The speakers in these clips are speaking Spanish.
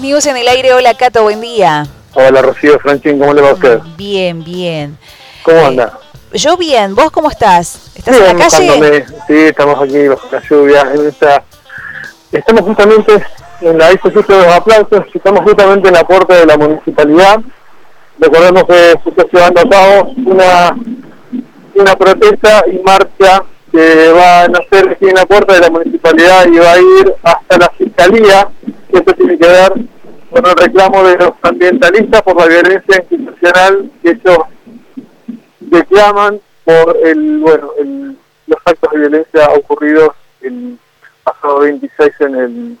News en el aire. Hola, Cato, buen día. Hola, Rocío, Franchín, ¿cómo le va a usted? Bien, bien. ¿Cómo eh, anda? Yo bien, ¿vos cómo estás? ¿Estás en la calle? Sí, estamos aquí bajo la lluvia. En esta... Estamos justamente en la isla de los aplausos, estamos justamente en la puerta de la municipalidad. Recordemos que se está llevando a cabo una, una protesta y marcha que va a nacer aquí en la puerta de la municipalidad y va a ir hasta la fiscalía, que esto tiene que ver con el reclamo de los ambientalistas por la violencia institucional que ellos reclaman por el bueno los actos de violencia ocurridos el pasado 26 en el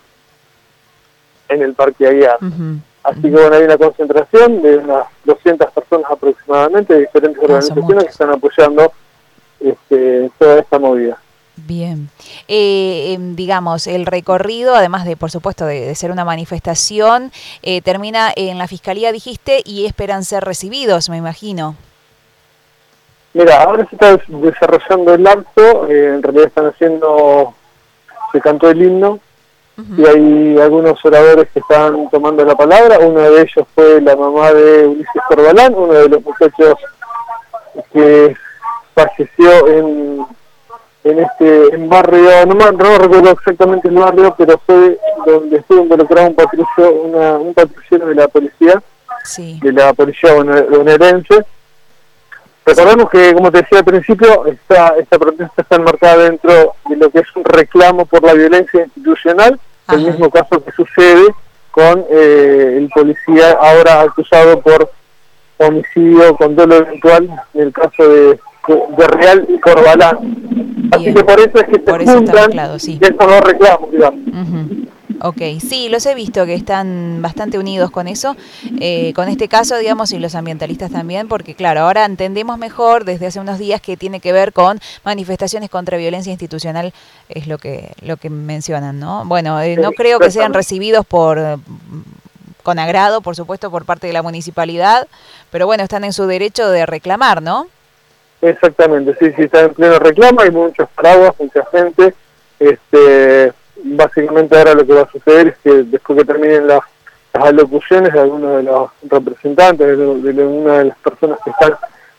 en el Parque Aguiar. Así que bueno, hay una concentración de unas 200 personas aproximadamente de diferentes ah, organizaciones que están apoyando este, toda esta movida. Bien. Eh, em, digamos, el recorrido, además de, por supuesto, de, ser una manifestación, eh, termina en la Fiscalía, dijiste, y esperan ser recibidos, me imagino. Mira, ahora se está desarrollando el acto, eh, en realidad están haciendo, se cantó el himno, y hay algunos oradores que están tomando la palabra, uno de ellos fue la mamá de Ulises Corbalán, uno de los muchachos que falleció en, en este en barrio, no, no recuerdo exactamente el barrio, pero fue donde estuvo involucrado un patrullero, una, un patrullero de la policía, de la policía bonaerense. Recordemos que, como te decía al principio, esta, esta protesta está enmarcada dentro de lo que es un reclamo por la violencia institucional, el mismo caso que sucede con eh, el policía ahora acusado por homicidio con dolo eventual en el caso de de Real y Corbalán. Así que por eso es que se juntan claro, sí. reclamos, digamos. Ok, sí, los he visto que están bastante unidos con eso, eh, con este caso, digamos, y los ambientalistas también, porque claro, ahora entendemos mejor desde hace unos días que tiene que ver con manifestaciones contra violencia institucional, es lo que lo que mencionan, ¿no? Bueno, eh, no creo que sean recibidos por con agrado, por supuesto, por parte de la municipalidad, pero bueno, están en su derecho de reclamar, ¿no? Exactamente, sí, sí, está en pleno reclamo, hay muchos paraguas, mucha gente. Este, básicamente ahora lo que va a suceder es que después que terminen las, alocuciones de algunos de los representantes, de, una de las personas que están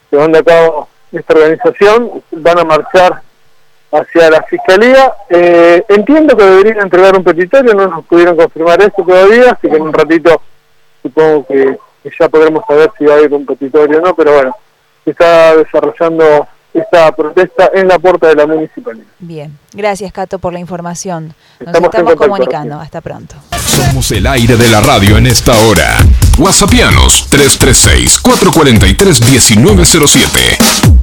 llevando a cabo esta organización, van a marchar hacia la fiscalía. Eh, entiendo que deberían entregar un petitorio, no nos pudieron confirmar esto todavía, así que en un ratito supongo que, que ya podremos saber si va a haber un petitorio o no, pero bueno está desarrollando esta protesta en la puerta de la municipalidad. Bien, gracias Cato por la información. Nos estamos, comunicando. Hasta pronto. Somos el aire de la radio en esta hora. Whatsappianos 336 443 1907.